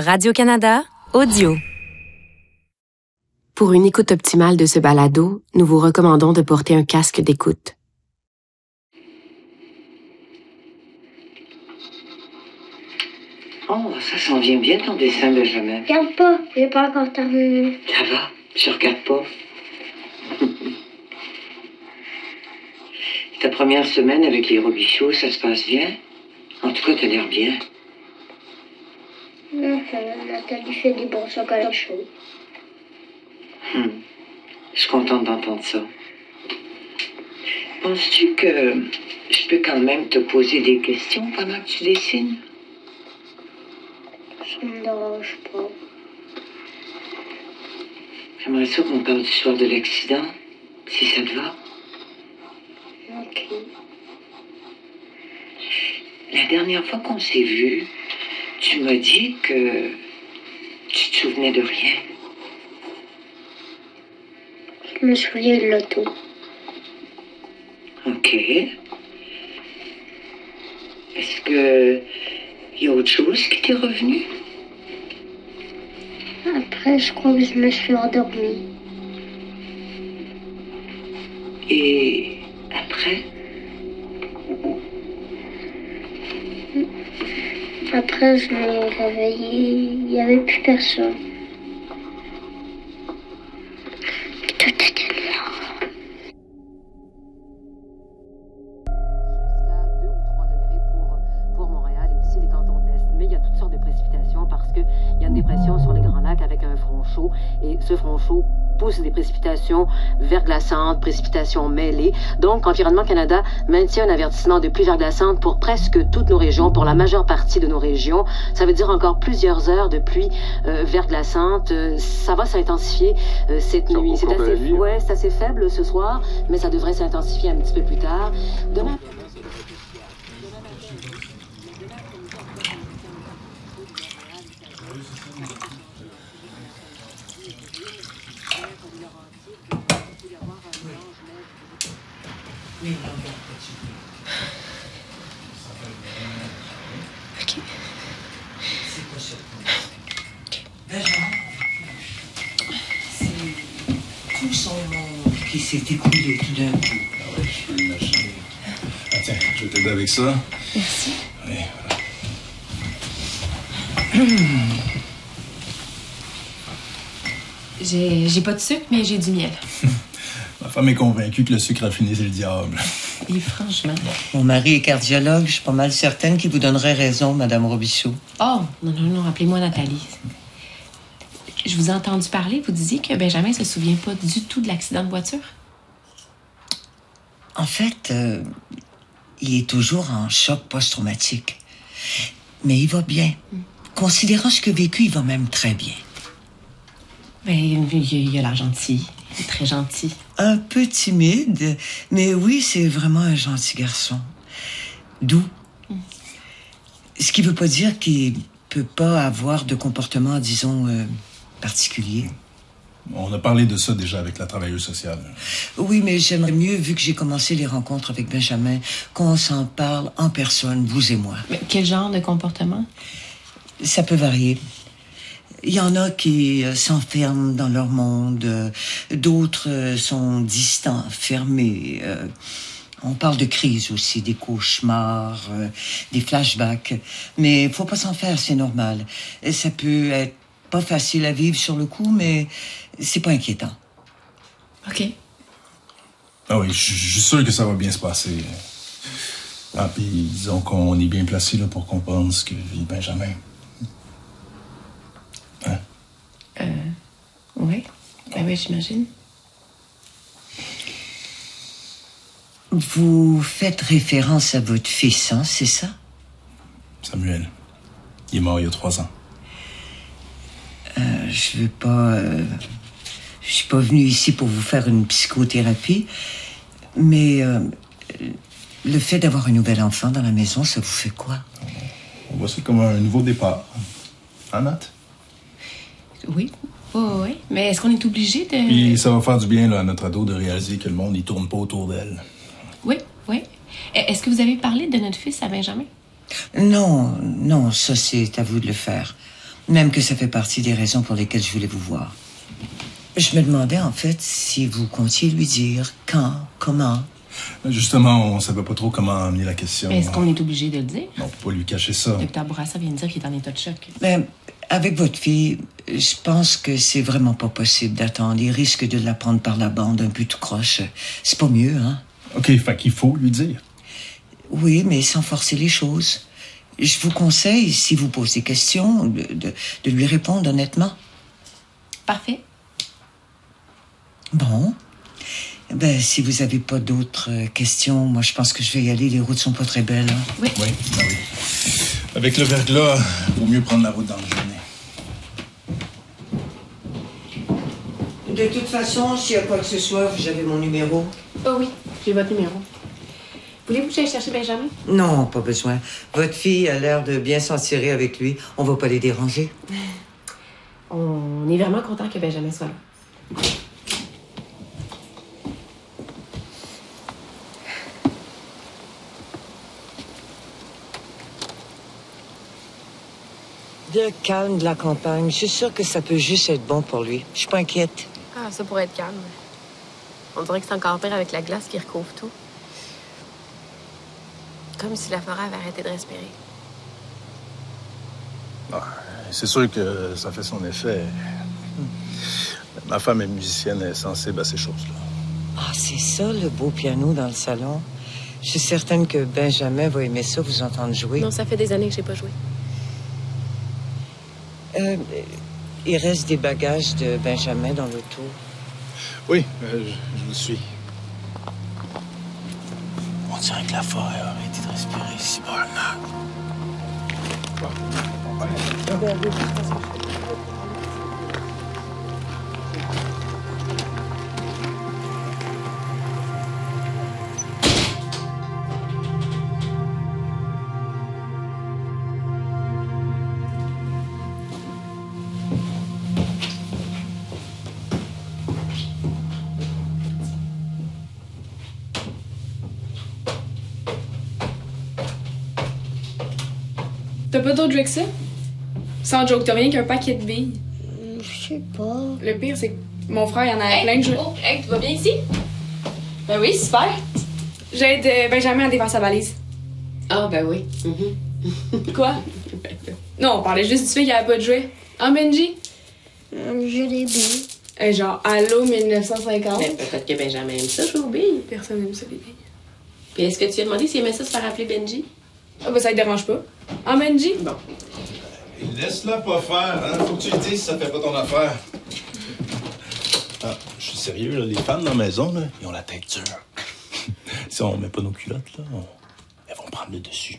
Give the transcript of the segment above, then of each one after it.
Radio-Canada, audio. Pour une écoute optimale de ce balado, nous vous recommandons de porter un casque d'écoute. Oh, ça s'en vient bien ton dessin, Benjamin. Regarde pas, j'ai pas encore terminé. Ça va, je regarde pas? Ta première semaine avec les Robichaux, ça se passe bien? En tout cas, t'as l'air bien. Nathalie fait des bons chocolats chauds. Hmm. Je suis contente d'entendre ça. Penses-tu que je peux quand même te poser des questions pendant que tu dessines? Ça me dérange pas. J'aimerais ça qu'on parle du soir de l'accident, si ça te va. Ok. La dernière fois qu'on s'est vu, tu m'as dit que tu te souvenais de rien. Je me souviens de l'auto. OK. Est-ce que y a autre chose qui t'est revenu? Après, je crois que je me suis endormie. Et après? Après, je l'ai réveillée. Il n'y avait plus personne. Pousse des précipitations verglaçantes, précipitations mêlées. Donc, Environnement Canada maintient un avertissement de pluie verglaçante pour presque toutes nos régions, pour la majeure partie de nos régions. Ça veut dire encore plusieurs heures de pluie euh, verglaçante. Euh, ça va s'intensifier euh, cette nuit. C'est assez, ouais, c'est assez faible ce soir, mais ça devrait s'intensifier un petit peu plus tard. Demain, Tout son monde qui s'est écoulé tout d'un coup. Ah ouais, je peux imaginer. Ah tiens, je vais t'aider avec ça. Merci. Oui, J'ai j'ai pas de sucre, mais j'ai du miel. Ma femme est convaincue que le sucre raffiné, c'est le diable. Et franchement. Mon mari est cardiologue, je suis pas mal certaine qu'il vous donnerait raison, Madame Robichaud. Oh, non, non, non, appelez-moi Nathalie. Je vous ai entendu parler, vous disiez que Benjamin se souvient pas du tout de l'accident de voiture? En fait, euh, il est toujours en choc post-traumatique. Mais il va bien. Considérant ce a vécu, il va même très bien. Ben, il, il a l'air gentil. Il est très gentil. Un peu timide, mais oui, c'est vraiment un gentil garçon. Doux. Ce qui veut pas dire qu'il peut pas avoir de comportement, disons, euh, particulier. On a parlé de ça déjà avec la travailleuse sociale. Oui, mais j'aimerais mieux, vu que j'ai commencé les rencontres avec Benjamin, qu'on s'en parle en personne, vous et moi. Mais quel genre de comportement? Ça peut varier. Il y en a qui euh, s'enferment dans leur monde, euh, d'autres euh, sont distants, fermés. on parle de crise aussi, des cauchemars, des flashbacks. Mais faut pas s'en faire, c'est normal. Ça peut être pas facile à vivre sur le coup, mais c'est pas inquiétant. OK. Ah oui, je suis sûr que ça va bien se passer. Ah, puis disons qu'on est bien placé là, pour comprendre ce que vit Benjamin. Oui. Ben oui, j'imagine. Vous faites référence à votre fils, hein, c'est ça? Samuel. Il est mort il y a trois ans. Euh, je veux pas. euh, je suis pas venu ici pour vous faire une psychothérapie, mais euh, le fait d'avoir un nouvel enfant dans la maison, ça vous fait quoi? On voit ça comme un nouveau départ. Hein, Nat? Oui. Oui, oui. Mais est-ce qu'on est obligé de. Puis ça va faire du bien là, à notre ado de réaliser que le monde il tourne pas autour d'elle. Oui, oui. E- Est-ce que vous avez parlé de notre fils à Benjamin? Non, non, ça c'est à vous de le faire. Même que ça fait partie des raisons pour lesquelles je voulais vous voir. Je me demandais en fait si vous comptiez lui dire quand, comment. Justement, on savait pas trop comment amener la question. Est-ce qu'on est obligé de le dire? Non, faut pas lui cacher ça. Docteur Bourassa vient de dire qu'il est en état de choc. Mais avec votre fille, je pense que c'est vraiment pas possible d'attendre. Il risque de la prendre par la bande un peu tout croche. C'est pas mieux, hein? OK, fait qu'il faut lui dire. Oui, mais sans forcer les choses. Je vous conseille, si vous posez des questions, de, de- de lui répondre honnêtement. Parfait. Bon. Ben, si vous avez pas d'autres euh, questions, moi, je pense que je vais y aller. Les routes sont pas très belles. hein. Oui, ben oui. Avec le verglas, vaut mieux prendre la route dans le journée. De toute façon, s'il y a quoi que ce soit, vous avez mon numéro. Oh oui, j'ai votre numéro. Voulez-vous que j'aille chercher Benjamin? Non, pas besoin. Votre fille a l'air de bien s'en tirer avec lui. On va pas les déranger. On est vraiment content que Benjamin soit là. Le calme de la campagne, je suis sûre que ça peut juste être bon pour lui. Je suis pas inquiète. Ah, ça pourrait être calme. On dirait que c'est encore pire avec la glace qui recouvre tout. Comme si la forêt avait arrêté de respirer. C'est sûr que ça fait son effet. Ma femme est musicienne, elle est sensible à ces choses-là. Ah, c'est ça, le beau piano dans le salon. Je suis certaine que Benjamin va aimer ça, vous entendre jouer. Non, ça fait des années que j'ai pas joué. Euh, il reste des bagages de Benjamin dans l'auto. Oui, euh, je, je vous suis. On dirait que la forêt a respirer si bonnement. T'as pas d'autre jeu que ça? Sans joke, t'as rien qu'un paquet de billes. Je sais pas. Le pire, c'est que mon frère, il en a plein de jeux. Oh, hey, tu vas bien ici? Ben oui, super. J'aide euh, Benjamin à défaire sa valise. Ah, ben oui. Quoi? Non, on parlait juste du fait qu'il avait pas de jouet. Hein, Benji? Un jeu des billes. Euh, genre, Allo 1950. Mais peut-être que Benjamin aime ça, jouer aux billes. Personne n'aime ça, les billes. Puis est-ce que tu lui as demandé s'il aimait ça se faire appeler Benji? Ah, ben ça te dérange pas. Hein, Benji? Bon. Laisse-la pas faire, hein. Faut que tu le dises si ça fait pas ton affaire. Ah, je suis sérieux, là. Les femmes dans la maison, là, ils ont la tête dure. si on met pas nos culottes, là, on- elles vont prendre le dessus.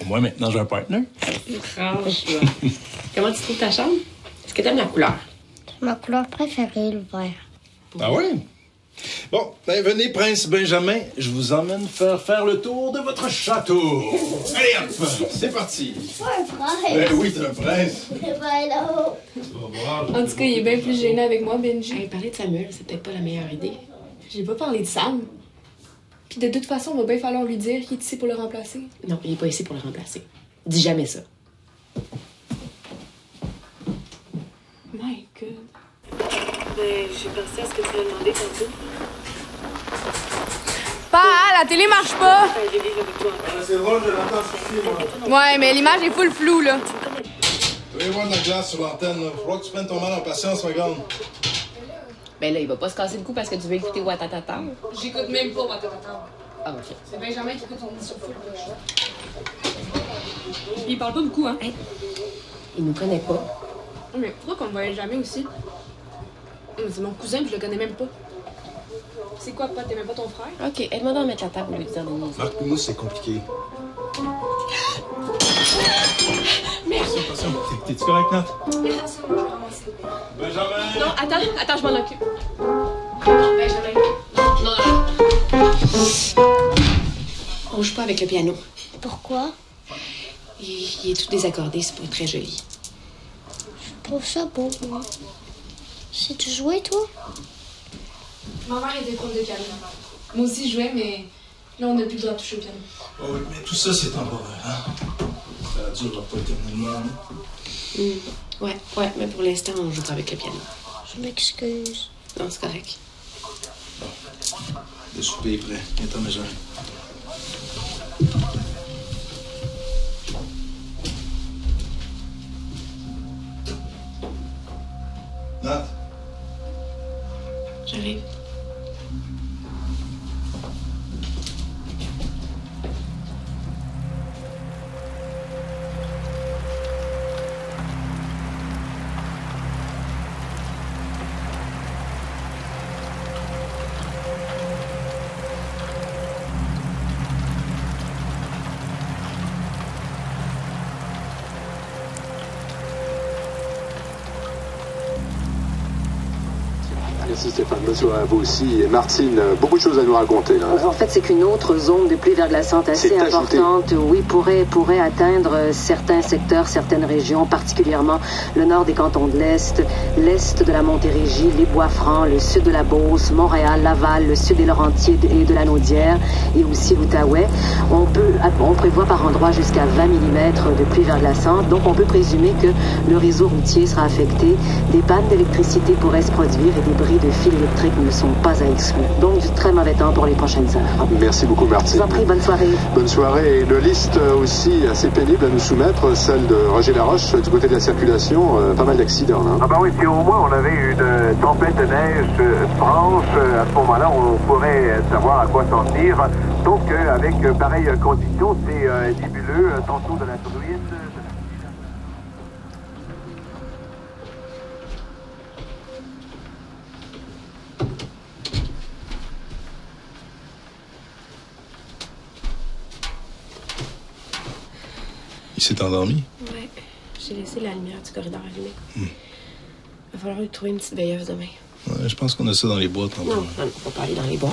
Au moins, maintenant, j'ai un partner. Franchement. Comment tu trouves ta chambre? Est-ce que t'aimes la couleur? Ma couleur préférée, le vert. Ah oui? Bon, ben venez, Prince Benjamin. Je vous emmène faire faire le tour de votre château. Allez hop, c'est parti. un frère. Ben oui, t'es un prince. Ben là. En tout cas, il est bien plus gêné avec moi, Benji. Hey, parler de Samuel, c'est peut-être pas la meilleure idée. J'ai pas parlé de Sam. Puis de toute façon, on va bien falloir lui dire qu'il est ici pour le remplacer. Non, il est pas ici pour le remplacer. Dis jamais ça. My God. j'ai pensé à ce que tu m'as demandé tantôt. La télé marche pas. C'est drôle, je l'entends souffler, moi. Ouais, mais l'image est full floue, là. Tu veux voir de la glace sur l'antenne, là. Faut que tu prennes ton mal en patience, ma grande. Ben là, il va pas se casser le cou parce que tu veux écouter Watatata. J'écoute même pas Watatata. Ah, ok. C'est Benjamin qui écoute son disque sur full. Il parle pas beaucoup, hein. Il nous connaît pas. Mais pourquoi qu'on le voyait jamais aussi? C'est mon cousin, puis je le connais même pas. C'est quoi, papa? T'aimais pas ton frère? Ok, aide-moi à mettre la table au lieu de dire des. Marc nous c'est compliqué. T'es- t'es-tu correct, Nat? Mais attention, je vais ramasser. Benjamin! Non, attends, attends, je m'en occupe. Non, Benjamin. Non, non, non. On joue pas avec le piano. Pourquoi? Il, il est tout désaccordé, c'est pas très joli. Je trouve ça beau, moi. Sais-tu jouer, toi? Ma mère était prof de piano. Moi aussi, je jouais, mais là, on n'a plus le droit de toucher au piano. Oh oui, mais tout ça, c'est temporaire, hein? Ça dure pas éternellement. hein? Ouais, ouais, mais pour l'instant, on joue pas avec le piano. Je m'excuse. Non, c'est correct. Le souper est prêt. Viens t'en maison. Nat, J'arrive. Merci Stéphane, bonsoir à vous aussi. Et Martine, euh, beaucoup de choses à nous raconter là. En fait, c'est qu'une autre zone de pluie verglaçante assez importante, oui, pourrait, pourrait atteindre euh, certains secteurs, certaines régions, particulièrement le nord des cantons de l'Est, l'Est de la Montérégie, les Bois-Francs, le sud de la Beauce, Montréal, Laval, le sud des Laurentides et de la Naudière, et aussi l'Outaouais. On peut, on prévoit par endroits jusqu'à 20 mm de pluie verglaçante, donc on peut présumer que le réseau routier sera affecté. Des pannes d'électricité pourraient se produire et des bris de fils électriques ne sont pas à exclure. Donc du très mauvais temps pour les prochaines heures. Merci beaucoup Je Martine. vous en prie, bonne soirée. Bonne soirée. Et une liste aussi assez pénible à nous soumettre, celle de Roger Laroche, du côté de la circulation, euh, pas mal d'accidents. hein. Ah ben oui, si au moins on avait une tempête de neige euh, franche, euh, à ce moment-là, on pourrait savoir à quoi s'en tenir. Donc, euh, avec pareille condition, c'est euh, nébuleux, tantôt de la bruine. il s'est endormi? Ouais. J'ai laissé la lumière du corridor allumée. Hmm. Il va falloir lui trouver une petite veilleuse demain. Ouais, je pense qu'on a ça dans les boîtes. Non, non, non, pas aller dans les boîtes.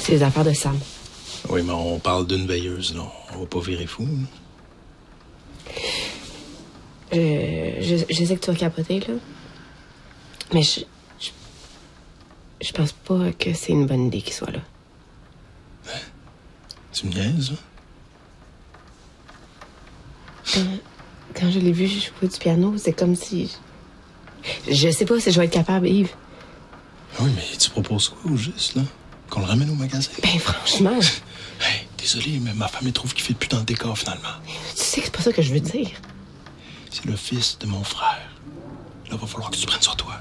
C'est les affaires de Sam. Oui, mais on parle d'une veilleuse, là. On va pas virer fou. Euh, je, je sais que tu vas capoter, là. Mais je, je. Je pense pas que c'est une bonne idée qu'il soit là. Tu me niaises, là? Quand, quand je l'ai vu jouer du piano, c'est comme si. Je sais pas si je vais être capable, Yves. Oui, mais tu proposes quoi au juste, là? Qu'on le ramène au magasin? Ben, franchement, Hey, désolé, mais ma femme, elle trouve qu'il fait plus dans le décor, finalement. tu sais que c'est pas ça que je veux dire. C'est le fils de mon frère. Là, va falloir que tu prennes sur toi.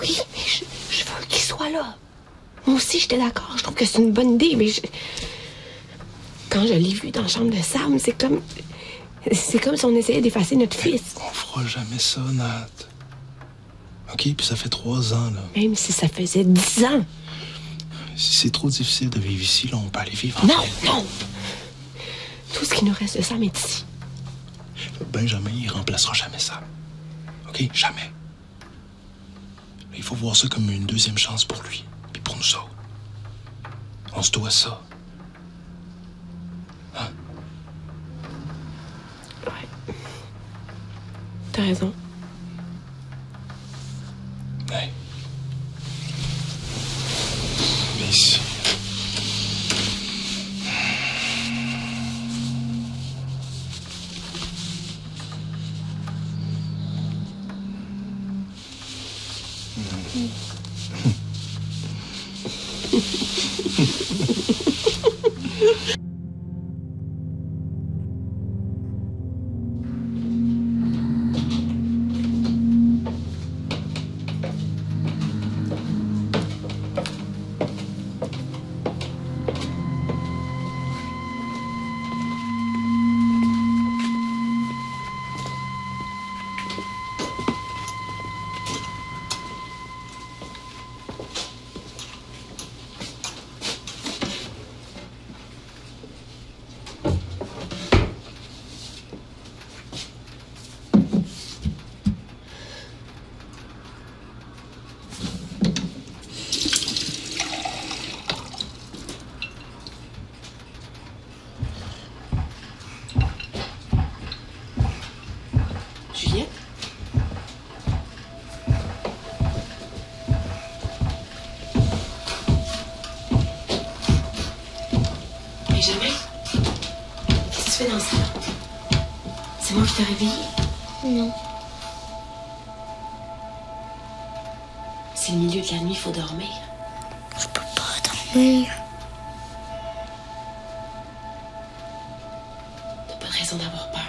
Oui, mais je, je veux qu'il soit là. Moi aussi, j'étais d'accord. Je trouve que c'est une bonne idée, mais je- quand je l'ai vu dans la chambre de Sam, c'est comme. C'est comme si on essayait d'effacer notre fils. On fera jamais ça, Nat. OK, puis ça fait trois ans, là. Même si ça faisait dix ans. Si c'est trop difficile de vivre ici, là, on peut aller vivre Non, ensemble. non. Tout ce qui nous reste de Sam est ici. Benjamin, il remplacera jamais ça. OK? Jamais. Il faut voir ça comme une deuxième chance pour lui, puis pour nous autres. On se doit ça. Ouais. T'as raison. Viens ici. Qui t'ai. Non. C'est le milieu de la nuit, il faut dormir. Je peux pas dormir. T'as pas de raison d'avoir peur.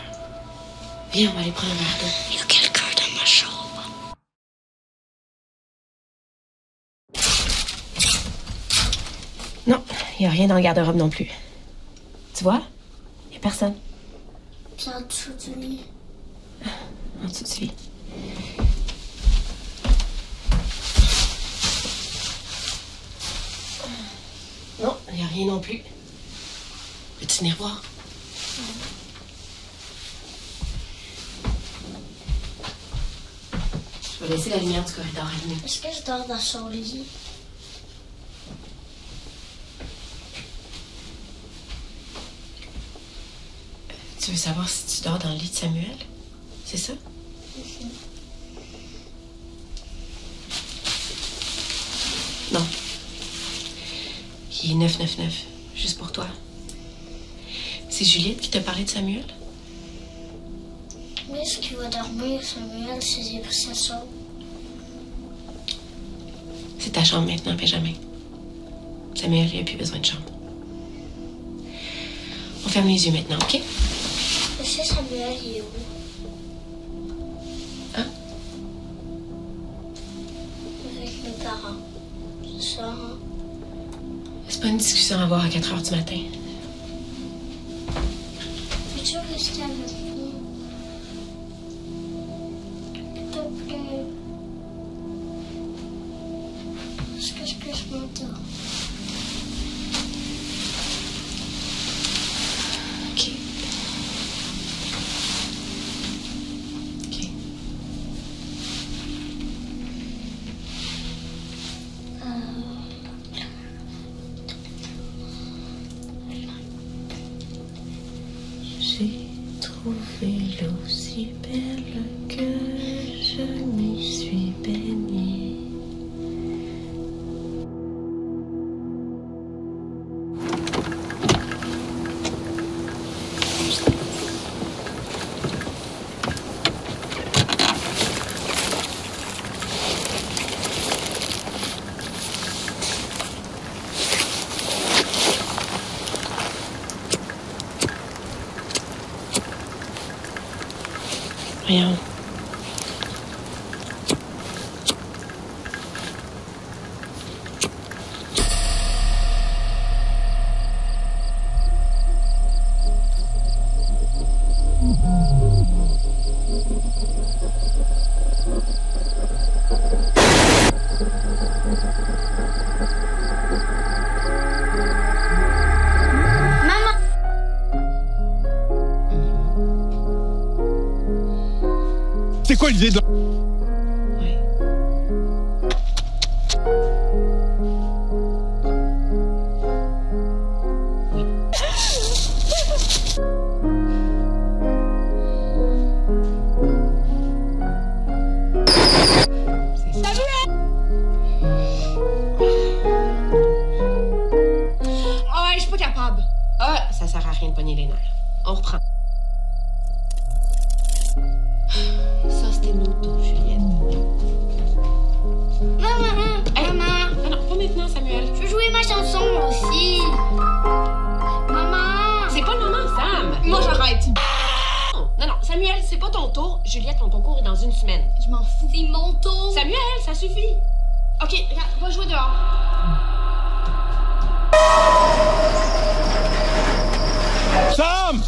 Viens, on va aller prendre un verre d'eau. Il y a quelqu'un dans ma chambre. Non, il y a rien dans le garde-robe non plus. Tu vois? Il y a personne. Puis en dessous du lit. En dessous du lit. Non, il n'y a rien non plus. Venir voir? Je vais laisser la lumière du corridor allumée. Est-ce que je dors dans son lit? Tu veux savoir si tu dors dans le lit de Samuel? C'est ça? Non. Il est 999, juste pour toi. C'est Juliette qui t'a parlé de Samuel? Mais est-ce qu'il va dormir, Samuel, ses appréciations? C'est ta chambre maintenant, Benjamin. Samuel, il n'a plus besoin de chambre. On ferme les yeux maintenant, OK? Que Samuel, il est où? Hein? Avec mes parents. C'est ça, hein? C'est pas une discussion à avoir à 4 heures du matin. Rester avec C'est quoi l'idée de... pas ton tour. Juliette, ton concours est dans une semaine. Je m'en fous. C'est mon tour! Samuel, ça suffit. Ok, regarde, va jouer dehors. Sam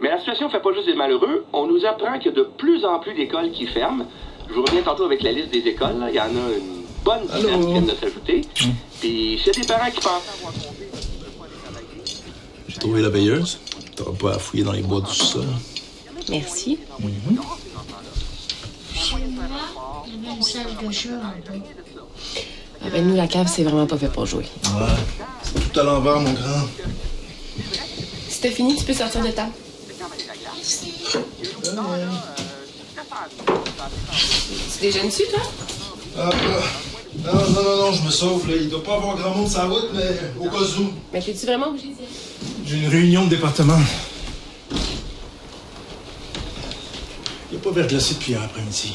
Mais la situation ne fait pas juste des malheureux. On nous apprend qu'il y a de plus en plus d'écoles qui ferment. Je vous reviens tantôt avec la liste des écoles. là. Il y en a une bonne dizaine qui viennent de s'ajouter. Puis s'il y a des parents qui pensent avoir compris J'ai trouvé la veilleuse. T'auras pas à fouiller dans les bois du sol. Merci. Bas. Ah ben, nous, la cave, c'est vraiment pas fait pour jouer. Ouais. C'est tout à l'envers, mon grand. C'est fini, tu peux sortir de table. Tu déjeunes-tu, toi? Ah, ah, non, non, non, non, je me sauve, là. Il doit pas avoir grand monde sur la route, mais au cas où. Mais t'es-tu vraiment obligé d'y? J'ai une réunion de département. Il n'y a pas verglacé depuis hier après-midi.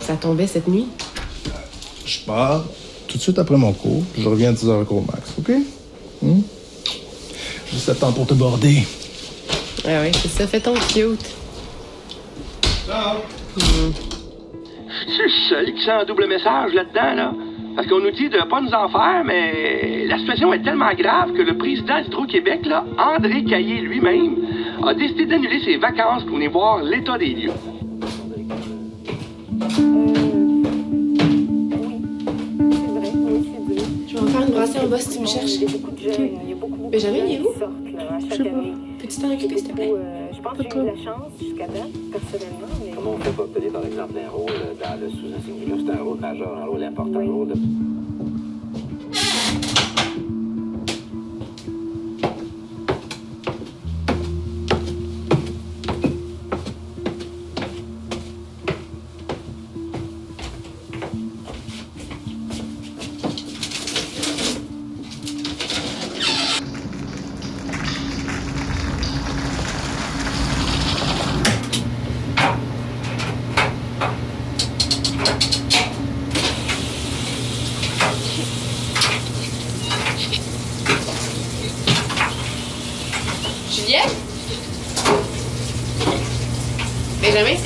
Ça tombait cette nuit? Je pars tout de suite après mon cours, je reviens à 10h au max, OK? Hmm? Juste le temps pour te border. Ah oui, c'est ça, fais ton cute. Ciao! Je suis seul qui sent un double message là-dedans, là. Parce qu'on nous dit de pas nous en faire, mais la situation est tellement grave que le président d'Hydro-Québec, là, André Caillé lui-même, a décidé d'annuler ses vacances pour venir voir l'état des lieux. Je vais en faire une brassée en bas si tu me cherches. Benjamin, il est où? Je sais pas. Peux-tu t'en occuper, s'il te plaît? Je pense que j'ai eu la chance jusqu'à date, personnellement, mais... Comment on fait pour obtenir, par exemple, un rôle dans le sous-insigne? C'est un rôle majeur, un rôle important, un rôle de...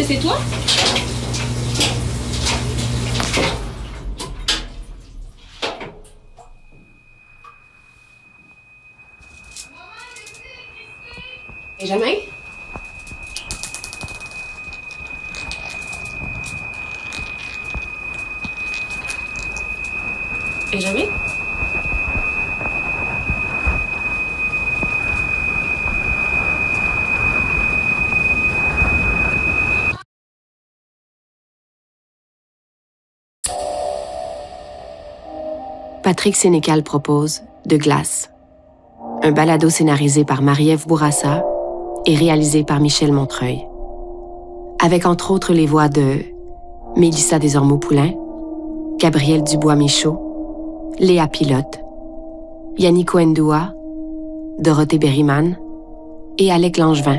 c'est toi? Benjamin? Benjamin? Patrick Sénécal propose De glace, un balado scénarisé par Marie-Ève Bourassa et réalisé par Michel Montreuil. Avec entre autres les voix de Mélissa Desormeaux-Poulain, Gabriel Dubois-Michaud, Léa Pilote, Yannick Wendoua, Dorothée Berryman et Alec Langevin.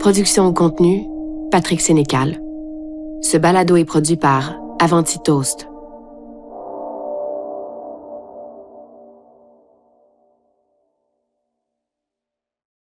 Production au contenu, Patrick Sénécal. Ce balado est produit par Avanti Toast,